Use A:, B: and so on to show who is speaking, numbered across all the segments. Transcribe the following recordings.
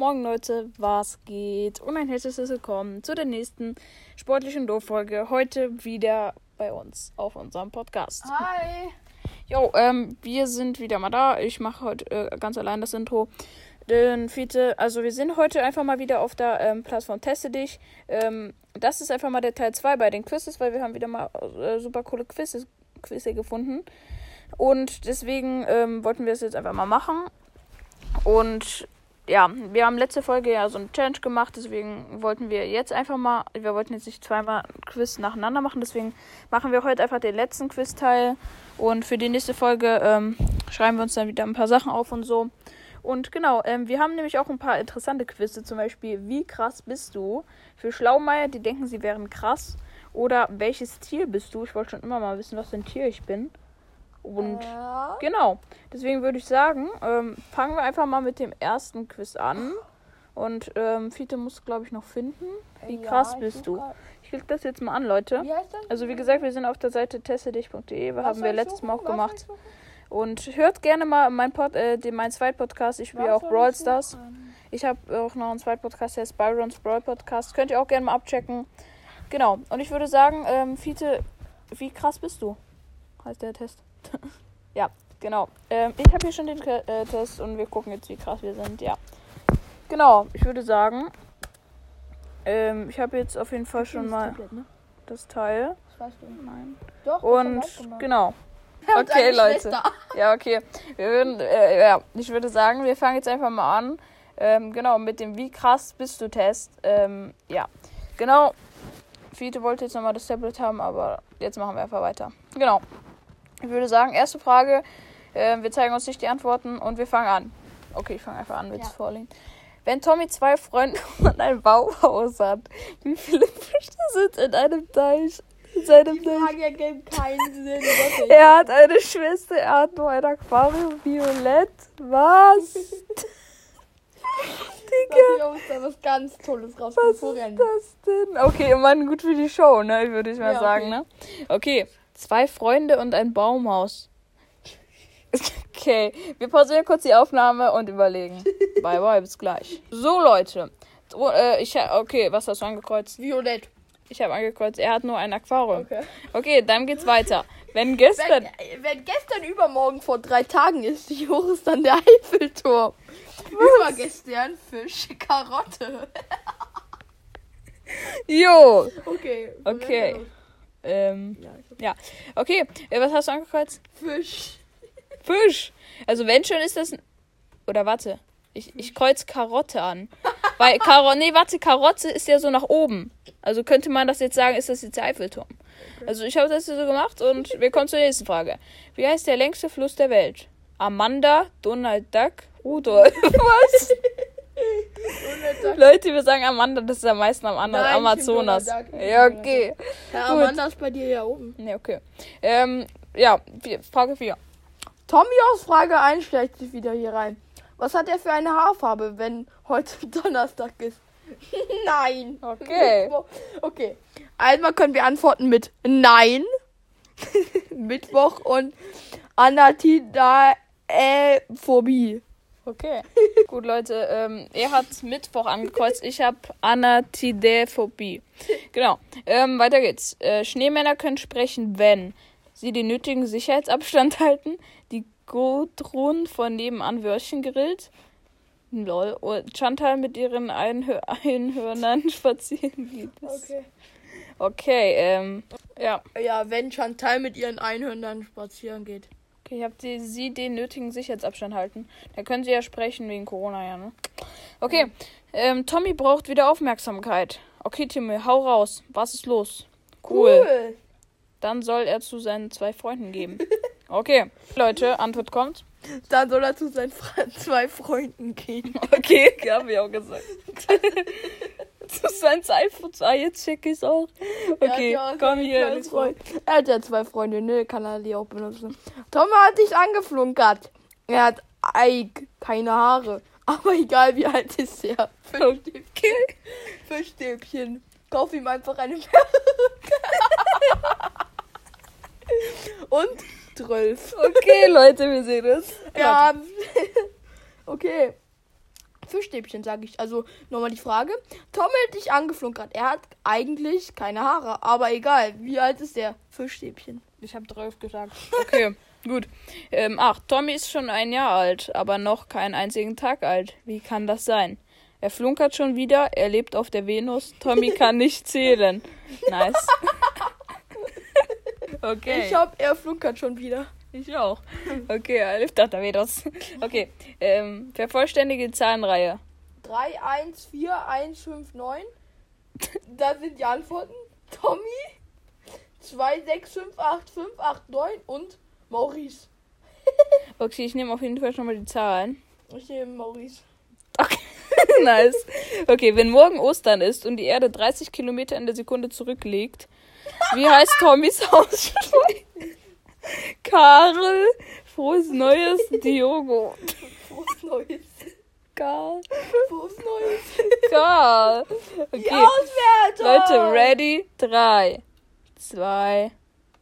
A: Morgen Leute, was geht? Und ein herzliches Willkommen zu der nächsten sportlichen Dorffolge. Heute wieder bei uns auf unserem Podcast.
B: Hi.
A: Jo, ähm, wir sind wieder mal da. Ich mache heute äh, ganz allein das Intro. Denn Fiete, also wir sind heute einfach mal wieder auf der ähm, Plattform Teste dich. Ähm, das ist einfach mal der Teil 2 bei den Quizzes, weil wir haben wieder mal äh, super coole Quizzes, Quizze gefunden. Und deswegen ähm, wollten wir es jetzt einfach mal machen. Und ja, wir haben letzte Folge ja so eine Challenge gemacht, deswegen wollten wir jetzt einfach mal, wir wollten jetzt nicht zweimal Quiz nacheinander machen, deswegen machen wir heute einfach den letzten Quiz-Teil und für die nächste Folge ähm, schreiben wir uns dann wieder ein paar Sachen auf und so. Und genau, ähm, wir haben nämlich auch ein paar interessante Quizze, zum Beispiel, wie krass bist du? Für Schlaumeier, die denken, sie wären krass. Oder welches Tier bist du? Ich wollte schon immer mal wissen, was für ein Tier ich bin. Und
B: Ja.
A: Genau. Deswegen würde ich sagen, ähm, fangen wir einfach mal mit dem ersten Quiz an. Und ähm, Fiete muss, glaube ich, noch finden. Wie
B: Ja,
A: krass bist du? Ich klicke das jetzt mal an, Leute.
B: Wie?
A: Also wie gesagt, wir sind auf der Seite testedich.de. Haben wir letztes
B: suchen?
A: Mal auch
B: Was
A: gemacht. Und hört gerne mal mein Pod, äh, den, meinen Zweitpodcast. Ich spiele auch Brawl
B: ich
A: Stars. Ich habe auch noch einen Zweitpodcast, der ist Byron's Brawl Podcast. Könnt ihr auch gerne mal abchecken. Genau. Und ich würde sagen, ähm, Fiete, wie krass bist du? Heißt der Test. ja, genau. Ähm, ich habe hier schon den äh, Test und wir gucken jetzt, wie krass wir sind. Ja. Genau. Ich würde sagen, ähm, ich habe jetzt auf jeden Fall schon mal
B: Tablet, ne?
A: das Teil.
B: Das weißt du.
A: Nein.
B: Doch.
A: Und genau. Okay, Leute. Ja, okay. Wir würden, äh, ja, ich würde sagen, wir fangen jetzt einfach mal an. Ähm, genau, mit dem Wie krass bist du Test. Ähm, ja, genau. Fiete wollte jetzt nochmal das Tablet haben, aber jetzt machen wir einfach weiter. Genau. Ich würde sagen, erste Frage. Ähm, wir zeigen uns nicht die Antworten und wir fangen an. Okay, ich fange einfach an mit
B: Ja.
A: Vorlesen. Wenn Tommy zwei Freunde und ein Bauhaus hat, wie viele Fische sind in einem Teich? In seinem
B: Die
A: Teich?
B: Frage ergibt keinen Sinn.
A: Er hat eine Schwester, er hat nur ein Aquarium violett. Was?
B: Warte, Jungs, da was ganz Tolles
A: Was
B: rausgefunden.
A: ist das denn? Okay, Mann, gut für die Show, ne? Würde ich mal
B: Ja,
A: sagen,
B: okay.
A: ne? Okay. Zwei Freunde und ein Baumhaus. Okay, wir pausieren kurz die Aufnahme und überlegen. bye bye, bis gleich. So, Leute. So, äh, ich okay, was hast du angekreuzt?
B: Violett.
A: Ich habe angekreuzt, er hat nur ein Aquarium.
B: Okay.
A: Okay, dann geht's weiter. Wenn gestern.
B: Wenn, wenn gestern übermorgen vor drei Tagen ist, wie hoch ist dann der Eiffelturm? Übergestern Fisch, Karotte.
A: Jo!
B: Okay.
A: Okay. Ähm,
B: Ja,
A: ja. Okay, äh, was hast du angekreuzt?
B: Fisch.
A: Fisch. Also wenn schon ist das. ein- Oder warte. Ich, ich kreuz Karotte an. Weil Karo nee, warte, Karotte ist ja so nach oben. Also könnte man das jetzt sagen, ist das jetzt der Eiffelturm. Also ich habe das hier so gemacht und wir kommen zur nächsten Frage. Wie heißt der längste Fluss der Welt? Amanda, Donald Duck, Rudolf. Was? Leute, wir sagen Amanda, das ist am meisten am anderen
B: Nein,
A: Amazonas. Ja, okay. Gut.
B: Amanda ist bei dir ja oben.
A: Nee, okay. Ähm, ja, Frage 4.
B: Tommy aus Frage 1 schleicht sich wieder hier rein. Was hat er für eine Haarfarbe, wenn heute Donnerstag ist? Nein.
A: Okay.
B: Okay. Einmal können wir antworten mit Nein. Mittwoch und Anatidaephobie.
A: Okay. Gut, Leute, ähm, er hat Mittwoch angekreuzt, ich habe Anatidephobie. Genau. Ähm, weiter geht's. Äh, Schneemänner können sprechen, wenn sie den nötigen Sicherheitsabstand halten, die Gudrun von nebenan Würstchen grillt, lol, und Chantal mit ihren Einhör Einhörnern spazieren geht.
B: Okay.
A: Okay, ähm, ja.
B: Ja, wenn Chantal mit ihren Einhörnern spazieren geht.
A: Okay, ich ihr sie den nötigen Sicherheitsabstand halten. Da können sie ja sprechen wegen Corona, ja, ne? Okay, ähm, Tommy braucht wieder Aufmerksamkeit. Okay, Timmy, hau raus. Was ist los? Cool. Dann soll er zu seinen zwei Freunden geben. Okay, Leute, Antwort kommt.
B: Dann soll er zu seinen zwei Freunden gehen.
A: Okay, hab ich auch gesagt. zu seinen zwei Ah, jetzt check ich's auch. Okay,
B: ja
A: komm hier.
B: Er hat ja zwei Freunde, ne? Kann er die auch benutzen. Tom hat dich angeflunkert. Er hat Eik, keine Haare. Aber egal, wie alt ist er?
A: Okay.
B: Fischstäbchen. Kauf ihm einfach eine Perücke. Und 12.
A: Okay, Leute, wir sehen es.
B: Ja. okay. Fischstäbchen, sage ich. Also nochmal die Frage. Tom hat dich angeflunkert. Er hat eigentlich keine Haare, aber egal. Wie alt ist der? Fischstäbchen.
A: Ich habe 12 gesagt. Okay, gut. Ähm, ach, Tommy ist schon ein Jahr alt, aber noch keinen einzigen Tag alt. Wie kann das sein? Er flunkert schon wieder, er lebt auf der Venus. Tommy kann nicht zählen. Nice. okay.
B: Ich hab, er flunkert schon wieder.
A: Ich auch. Okay, der Venus. Okay, ähm, vervollständige die Zahlenreihe.
B: 3, 1, 4, 1, 5, 9. Da sind die Antworten. Tommy, 2, 6, 5, 8, 5, 8, 9 und Maurice.
A: Okay, ich nehme auf jeden Fall schon mal die Zahlen.
B: Ich nehme Maurice.
A: Okay, nice. Okay, wenn morgen Ostern ist und die Erde 30 Kilometer in der Sekunde zurücklegt, wie heißt Tommys Haus? Karel, frohes Neues, Diogo.
B: Frohes Neues.
A: Karl,
B: Frohes Neues.
A: Karl.
B: Die
A: Okay,
B: Auswertung.
A: Leute, ready? 3, 2,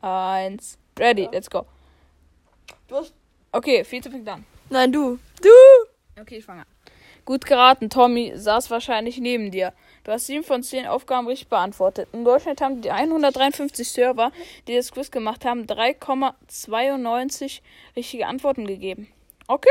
A: 1. Ready, let's go.
B: Du hast...
A: Okay, vierte fängt an.
B: Nein, du. Du.
A: Okay, ich fange an. Gut geraten, Tommy saß wahrscheinlich neben dir. Du hast sieben von zehn Aufgaben richtig beantwortet. Im Durchschnitt haben die 153 Server, die das Quiz gemacht haben, 3,92 richtige Antworten gegeben. Okay.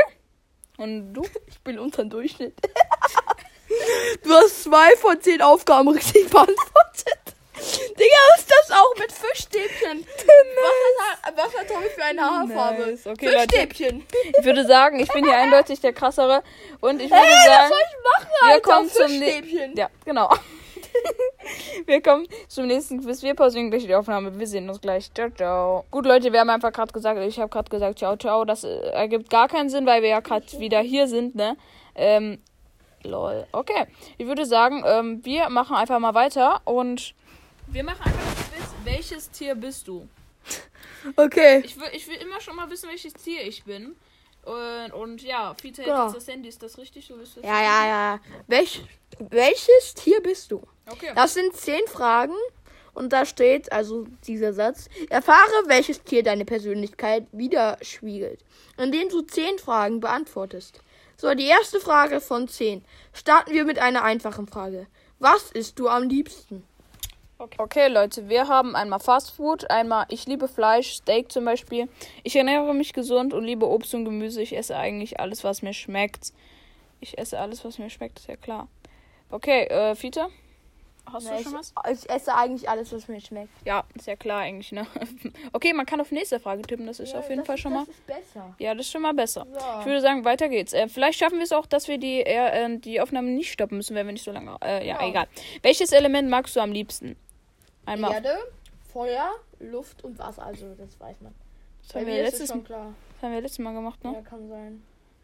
A: Und du?
B: Ich bin unter dem Durchschnitt. du hast zwei von zehn Aufgaben richtig beantwortet. Digga, ist das auch mit Fischstäbchen? Was hat, was hat Tommy für eine Haarfarbe?
A: Nice. Okay, Leute.
B: Fischstäbchen.
A: Ich würde sagen, ich bin hier eindeutig der krassere. Und ich würde
B: Hey,
A: sagen,
B: ich machen,
A: wir
B: Alter?
A: kommen zum
B: Fischstäbchen.
A: Ja, genau. wir kommen zum nächsten Quiz. Wir pausieren gleich die Aufnahme. Wir sehen uns gleich. Ciao, ciao. Gut, Leute, wir haben einfach gerade gesagt, ich habe gerade gesagt, ciao, ciao. Das äh, ergibt gar keinen Sinn, weil wir ja gerade wieder hier sind, ne? Ähm, lol. Okay. Ich würde sagen, ähm, wir machen einfach mal weiter und wir machen einfach das Quiz. Welches Tier bist du?
B: Okay.
A: Ich will, ich will immer schon mal wissen, welches Tier ich bin. Und, und ja, Fiete
B: Genau.
A: jetzt das Handy. Ist das richtig? Du bist das
B: Ja, ja, ja. Welch, welches Tier bist du?
A: Okay.
B: Das sind zehn Fragen und da steht also dieser Satz. Erfahre, welches Tier deine Persönlichkeit widerspiegelt, indem du zehn Fragen beantwortest. So, die erste Frage von zehn. Starten wir mit einer einfachen Frage. Was isst du am liebsten?
A: Okay. okay, Leute, wir haben einmal Fast Food, einmal ich liebe Fleisch, Steak zum Beispiel. Ich ernähre mich gesund und liebe Obst und Gemüse. Ich esse eigentlich alles, was mir schmeckt. Ich esse alles, was mir schmeckt, ist ja klar. Okay, äh, Fiete? Hast
B: Na,
A: du
B: ich,
A: schon was?
B: ich esse eigentlich alles, was mir schmeckt.
A: Ja, ist ja klar eigentlich, ne? Okay, man kann auf nächste Frage tippen, das ist auf jeden Fall schon mal.
B: Das ist besser.
A: Ja, das ist schon mal besser. Ich
B: So.
A: würde sagen, weiter geht's. Äh, vielleicht schaffen wir es auch, dass wir die, äh, äh, die Aufnahme nicht stoppen müssen, wenn wir nicht so lange. Äh, ja,
B: Ja.
A: egal. Welches Element magst du am liebsten? Einmal.
B: Erde, Feuer, Luft und Wasser. Also, das weiß man.
A: das, haben wir
B: es
A: letztes,
B: schon klar.
A: das haben wir letztes Mal gemacht, ne?
B: Ja, kann sein.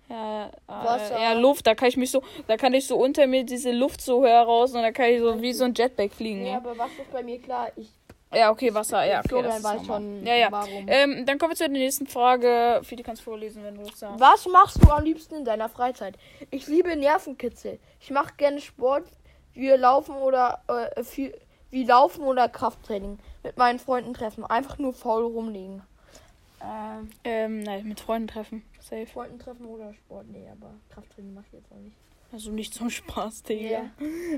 A: Ja,
B: Wasser.
A: äh, ja, Luft, da kann ich mich so, da kann ich so unter mir diese Luft so heraus und da kann ich so wie so ein Jetpack fliegen.
B: Ja,
A: Ja,
B: aber was ist bei mir klar? Ich
A: ja okay, Wasser, ja, okay.
B: Florian weiß schon,
A: Ja, ja.
B: warum.
A: Ähm, dann kommen wir zur nächsten Frage. Fidi, kannst vorlesen, wenn du das sagst.
B: Was machst du am liebsten in deiner Freizeit? Ich liebe Nervenkitzel. Ich mache gerne Sport, wie Laufen oder äh, viel, wie Laufen oder Krafttraining. Mit meinen Freunden treffen. Einfach nur faul rumliegen. Ähm,
A: Ähm, nein, mit Freunden treffen. Safe.
B: Freunden treffen oder Sport? Nee, aber Krafttraining mache ich jetzt auch nicht.
A: Also nicht zum Spaß, Digga.
B: Ja.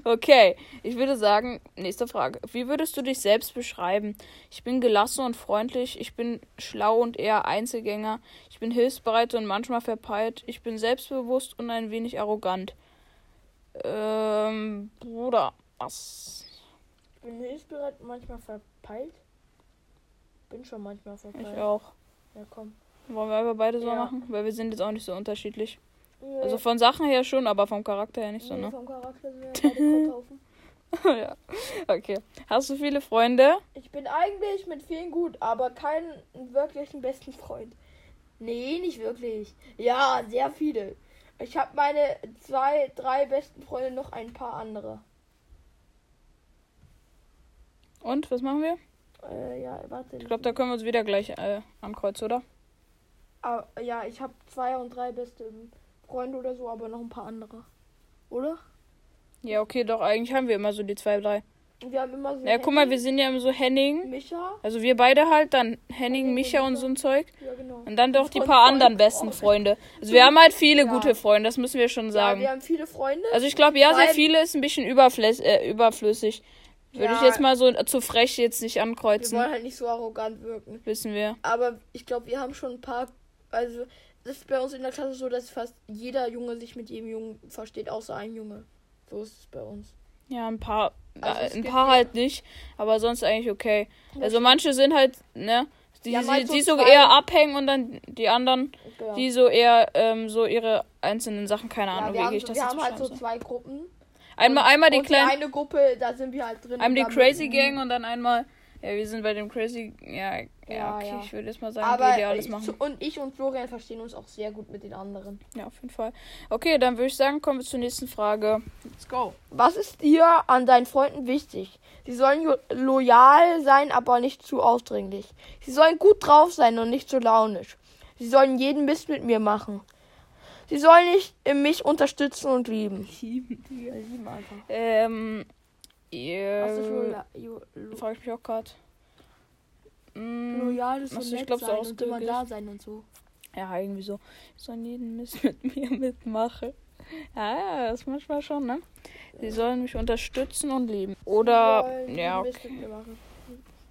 A: Okay, ich würde sagen, nächste Frage. Wie würdest du dich selbst beschreiben? Ich bin gelassen und freundlich, ich bin schlau und eher Einzelgänger, ich bin hilfsbereit und manchmal verpeilt, ich bin selbstbewusst und ein wenig arrogant. Ähm, Bruder, was?
B: Ich bin hilfsbereit, manchmal verpeilt. Bin schon manchmal
A: Ich
B: verpeilt.
A: auch.
B: Ja, komm.
A: Wollen wir einfach beide so
B: Ja.
A: machen? Weil wir sind jetzt auch nicht so unterschiedlich.
B: Nö.
A: Also von Sachen her schon, aber vom Charakter her nicht so,
B: Nee,
A: ne?
B: Vom Charakter sind wir beide
A: ja. Okay. Hast du viele Freunde?
B: Ich bin eigentlich mit vielen gut, aber keinen wirklichen besten Freund. Nee, nicht wirklich. Ja, sehr viele. Ich habe meine zwei, drei besten Freunde, noch ein paar andere.
A: Und, was machen wir?
B: Äh, ja, warte.
A: Ich glaube, da können wir uns wieder gleich äh, ankreuzen, oder?
B: Ah, ja, ich habe zwei und drei beste Freunde oder so, aber noch ein paar andere. Oder?
A: Ja, okay, doch, eigentlich haben wir immer so die zwei, drei.
B: Wir haben immer so.
A: Ja, guck mal, wir sind ja so Henning.
B: Micha.
A: Also wir beide halt, dann Henning, Micha und so ein Zeug.
B: Ja, genau.
A: Und dann doch die paar
B: voll
A: anderen besten Freunde. Also wir haben halt viele
B: Ja.
A: gute Freunde, das müssen wir schon
B: Ja,
A: sagen.
B: wir haben viele Freunde.
A: Also ich glaube, ja, sehr viele ist ein bisschen äh, überflüssig. Würde ich
B: Ja.
A: jetzt mal so zu frech jetzt nicht
B: wir
A: ankreuzen.
B: wollen halt nicht so arrogant wirken.
A: Wissen wir.
B: Aber ich glaube, wir haben schon ein paar. Also, das ist bei uns in der Klasse so, dass fast jeder Junge sich mit jedem Jungen versteht, außer ein Junge. So ist es bei uns.
A: Ja, ein paar,
B: Also
A: äh,
B: es
A: ein paar
B: ja-
A: halt nicht, aber sonst eigentlich okay. Also manche sind halt, ne, die,
B: haben
A: die,
B: so
A: die so
B: zwei-
A: eher abhängen und dann die anderen,
B: Ja.
A: die so eher ähm, so ihre einzelnen Sachen, keine
B: ja,
A: Ahnung,
B: wir
A: wie
B: haben,
A: ich
B: so,
A: das
B: wir haben halt so zwei Gruppen.
A: Einmal,
B: Und-
A: einmal die
B: und
A: kleinen,
B: eine Gruppe, da sind wir halt drin.
A: einmal die Crazy
B: mit-
A: Gang und dann einmal, ja, wir sind bei dem Crazy, ja, ja, okay,
B: ja.
A: ich würde jetzt mal sagen,
B: Aber
A: die, alles
B: ich,
A: machen.
B: und ich und Florian verstehen uns auch sehr gut mit den anderen.
A: Ja, auf jeden Fall. Okay, dann würde ich sagen, kommen wir zur nächsten Frage. Let's go.
B: Was ist dir an deinen Freunden wichtig? Sie sollen loyal sein, aber nicht zu ausdringlich. Sie sollen gut drauf sein und nicht zu launisch. Sie sollen jeden Mist mit mir machen. Sie sollen nicht mich unterstützen und lieben. Lieben einfach.
A: Ähm,
B: Was ist
A: ihr,
B: loyal? Jo- lo-
A: frage ich mich auch gerade. Mm,
B: Loyal ist so
A: Also ich glaub, so
B: sein und immer da sein und so.
A: Ja, irgendwie so. Ich soll jeden Mist mit mir mitmachen. Ja, ja, das manchmal schon, ne? Sie sollen mich unterstützen und lieben. Oder, ja, okay,
B: Mist mit mir machen.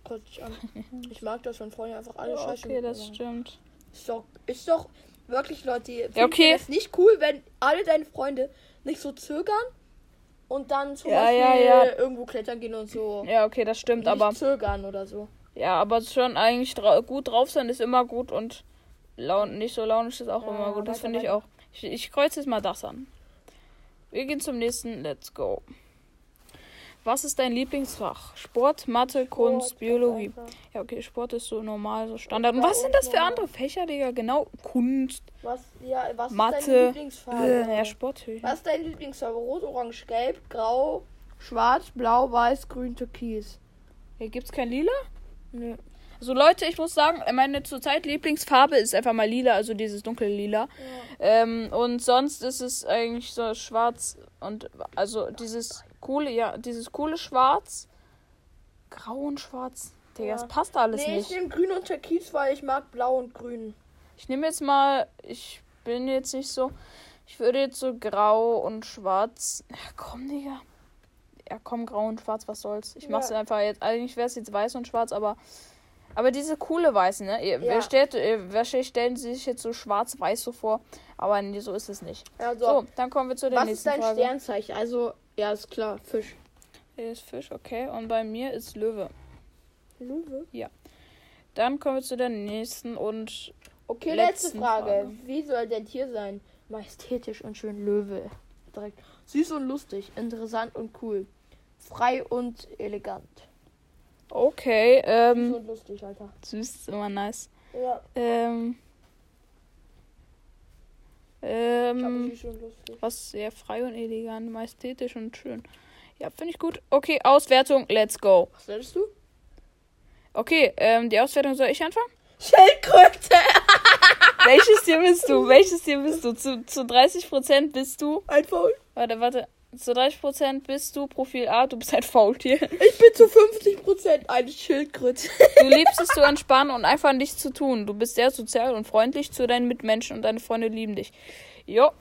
B: Kotzt dich an. Ich mag das, wenn Freunde einfach alle Scheiße
A: okay das stimmt.
B: Ist doch, ist doch wirklich, Leute.
A: Ja, okay.
B: Es nicht cool, wenn alle deine Freunde nicht so zögern und dann zum
A: Ja,
B: Beispiel
A: ja, ja.
B: irgendwo klettern gehen und so.
A: Ja, okay, das stimmt,
B: nicht
A: aber,
B: zögern oder so.
A: ja, aber schon eigentlich dra gut drauf sein ist immer gut und laun nicht so launisch ist auch immer gut. Das finde ich auch. Ich, ich kreuze jetzt mal das an. Wir gehen zum nächsten. Let's go. Was ist dein Lieblingsfach? Sport, Mathe, Kunst,
B: Sport,
A: Biologie. Ja, okay, Sport ist so normal, so Standard. Und
B: Ja,
A: was sind das für andere Fächer, Digga? Genau, Kunst,
B: Was, ja, was ist
A: Mathe.
B: deine Lieblingsfarbe?
A: äh, ja, Sport.
B: was ist deine Lieblingsfarbe? Rot, Orange, Gelb, Grau, Schwarz, Blau, Weiß, Grün, Türkis.
A: Hier gibt's kein Lila?
B: Nö.
A: Also Leute, ich muss sagen, meine zurzeit Lieblingsfarbe ist einfach mal lila, also dieses dunkle Lila. Ähm, und sonst ist es eigentlich so schwarz und also dieses coole, ja, dieses coole Schwarz. Grau und Schwarz. Digga,
B: Ja.
A: das passt alles
B: Nee, ich
A: nicht.
B: nehme Grün und Türkis, weil ich mag Blau und Grün.
A: Ich nehme jetzt mal, ich bin jetzt nicht so, ich würde jetzt so grau und schwarz. Ja, komm, Digga. Ja, komm, grau und schwarz, was soll's. Ich mach's
B: Ja.
A: einfach jetzt, eigentlich wäre es jetzt weiß und schwarz, aber aber diese coole Weißen, ne? Ihr,
B: Ja.
A: wer stellt, wahrscheinlich stellen sie sich jetzt so schwarz-weiß so vor, aber nee, so ist es nicht.
B: Also,
A: So, dann kommen wir zu der
B: was ist
A: nächsten
B: dein
A: Frage.
B: Sternzeichen? Also, ja, ist klar, Fisch.
A: Hier ist Fisch, okay. Und bei mir ist Löwe.
B: Löwe.
A: Dann kommen wir zu der nächsten und
B: Okay, letzte Frage.
A: Frage.
B: Wie soll dein Tier sein? Majestätisch und schön Löwe. Direkt. Süß und lustig, interessant und cool. Frei und elegant.
A: okay,
B: Süß
A: ähm,
B: und lustig, Alter.
A: süß ist immer nice.
B: Ja,
A: Ähm,
B: ich
A: ähm,
B: lustig.
A: was sehr frei und elegant, majestätisch und schön. Ja, finde ich gut. Okay, Auswertung, let's go.
B: Was willst du?
A: Okay, ähm, die Auswertung soll ich anfangen?
B: Schildkröte!
A: Welches Tier bist du? Welches Tier bist du? Zu, zu 30% bist du.
B: Ein Faul.
A: Warte, warte. Zu 30% bist du Profil A, du bist ein Faultier.
B: Ich bin zu 50% eine Schildkröte.
A: Du liebst es zu entspannen und einfach nichts zu tun. Du bist sehr sozial und freundlich zu deinen Mitmenschen und deine Freunde lieben dich. Jo.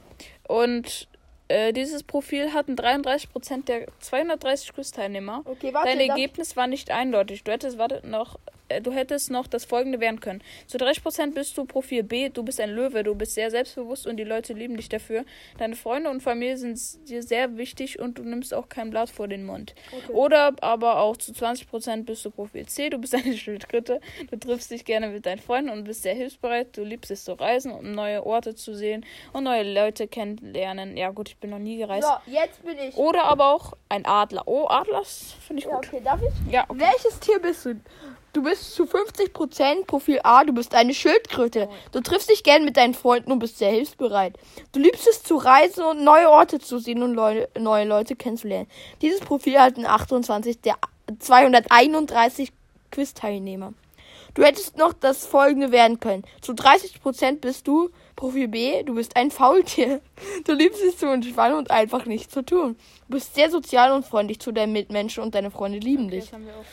A: Und äh, dieses Profil hatten 33% der 230 Quiz-Teilnehmer.
B: Okay, warte.
A: Dein Ergebnis war nicht eindeutig. Du hättest, warte, noch, äh, du hättest noch das folgende werden können. Zu 30% bist du Profil B, du bist ein Löwe, du bist sehr selbstbewusst und die Leute lieben dich dafür. Deine Freunde und Familie sind dir sehr wichtig und du nimmst auch kein Blatt vor den Mund.
B: Okay.
A: Oder aber auch zu 20% bist du Profil C, du bist eine Schildkröte, du triffst dich gerne mit deinen Freunden und bist sehr hilfsbereit, du liebst es zu reisen, um neue Orte zu sehen und neue Leute kennenlernen. Ja gut, ich bin noch nie gereist.
B: So, jetzt bin ich.
A: Oder aber auch ein Adler. Oh, Adler finde ich
B: Ja,
A: gut.
B: okay, darf ich?
A: Ja, okay.
B: Welches Tier bist du? Du bist zu 50% Profil A, du bist eine Schildkröte. Du triffst dich gern mit deinen Freunden und bist sehr hilfsbereit. Du liebst es zu reisen und neue Orte zu sehen und Leu neue Leute kennenzulernen. Dieses Profil hatten 28 der 231 Quiz-Teilnehmer. Du hättest noch das folgende werden können. Zu 30% bist du Profil B, du bist ein Faultier. Du liebst es zu entspannen und einfach nichts zu tun. Du bist sehr sozial und freundlich zu deinen Mitmenschen und deine Freunde lieben dich.
A: Das haben wir auch.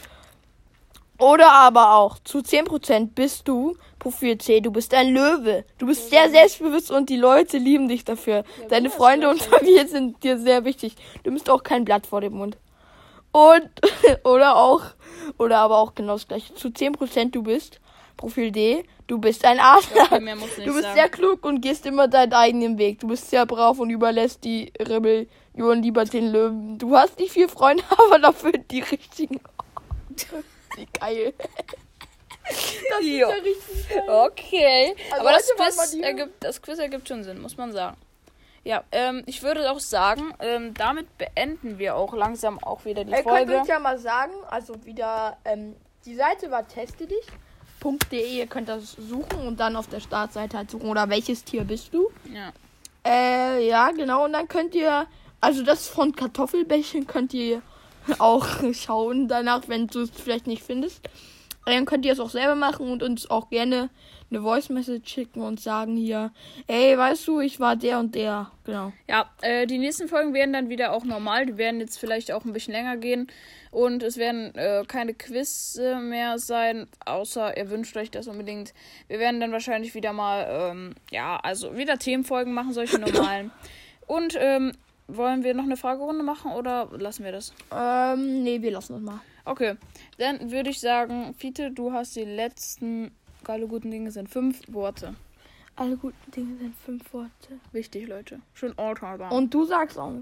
B: Oder aber auch zu 10% bist du Profil C, du bist ein Löwe. Du bist sehr selbstbewusst und die Leute lieben dich dafür. Deine Freunde und Familie sind dir sehr wichtig. Du bist auch kein Blatt vor dem Mund. Und, oder auch, oder aber auch genau das gleiche. Zu 10% du bist Profil D, du bist ein Adler.
A: Okay,
B: Du bist
A: sagen.
B: sehr klug und gehst immer deinen eigenen Weg. Du bist sehr brav und überlässt die Rebellion lieber den Löwen. Du hast nicht viele Freunde, aber dafür die richtigen. Wie geil. Das ist ja richtig geil.
A: Okay.
B: Also
A: Aber das Quiz, ergibt, das Quiz ergibt schon Sinn, muss man sagen. Ja, ähm, ich würde auch sagen, ähm, damit beenden wir auch langsam auch wieder die
B: Ihr könnt
A: Folge.
B: uns ja mal sagen, also wieder, ähm, die Seite war teste dich.de, ihr könnt das suchen und dann auf der Startseite halt suchen, oder welches Tier bist du?
A: Ja.
B: Äh, ja, genau, und dann könnt ihr, also das von Kartoffelbällchen könnt ihr auch schauen danach, wenn du es vielleicht nicht findest. Äh, Dann könnt ihr es auch selber machen und uns auch gerne eine Voice Message schicken und sagen hier, ey, weißt du, ich war der und der. Genau.
A: Ja, äh, die nächsten Folgen werden dann wieder auch normal. Die werden jetzt vielleicht auch ein bisschen länger gehen. Und es werden äh, keine Quiz mehr sein, außer ihr wünscht euch das unbedingt. Wir werden dann wahrscheinlich wieder mal, ähm, ja, also wieder Themenfolgen machen, solche normalen. Und ähm, wollen wir noch eine Fragerunde machen oder lassen wir das?
B: Ähm, nee, wir lassen das mal.
A: Okay, dann würde ich sagen, Fiete, du hast die letzten geile guten Dinge sind fünf Worte.
B: Alle guten Dinge sind fünf Worte.
A: Wichtig, Leute. Schön sagen.
B: Und du sagst auch.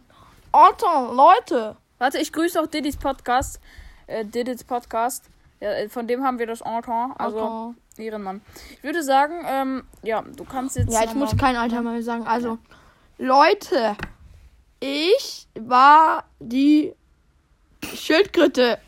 B: Alter, Leute.
A: Warte, ich grüße auch Didis Podcast. Äh, Didis Podcast. Ja, äh, von dem haben wir das Entente. Also,
B: Alter.
A: Ehrenmann. Ich würde sagen, ähm, ja, du kannst jetzt.
B: Ja, ich muss kein Alter mehr sagen. Also, Leute, ich war die Schildkröte.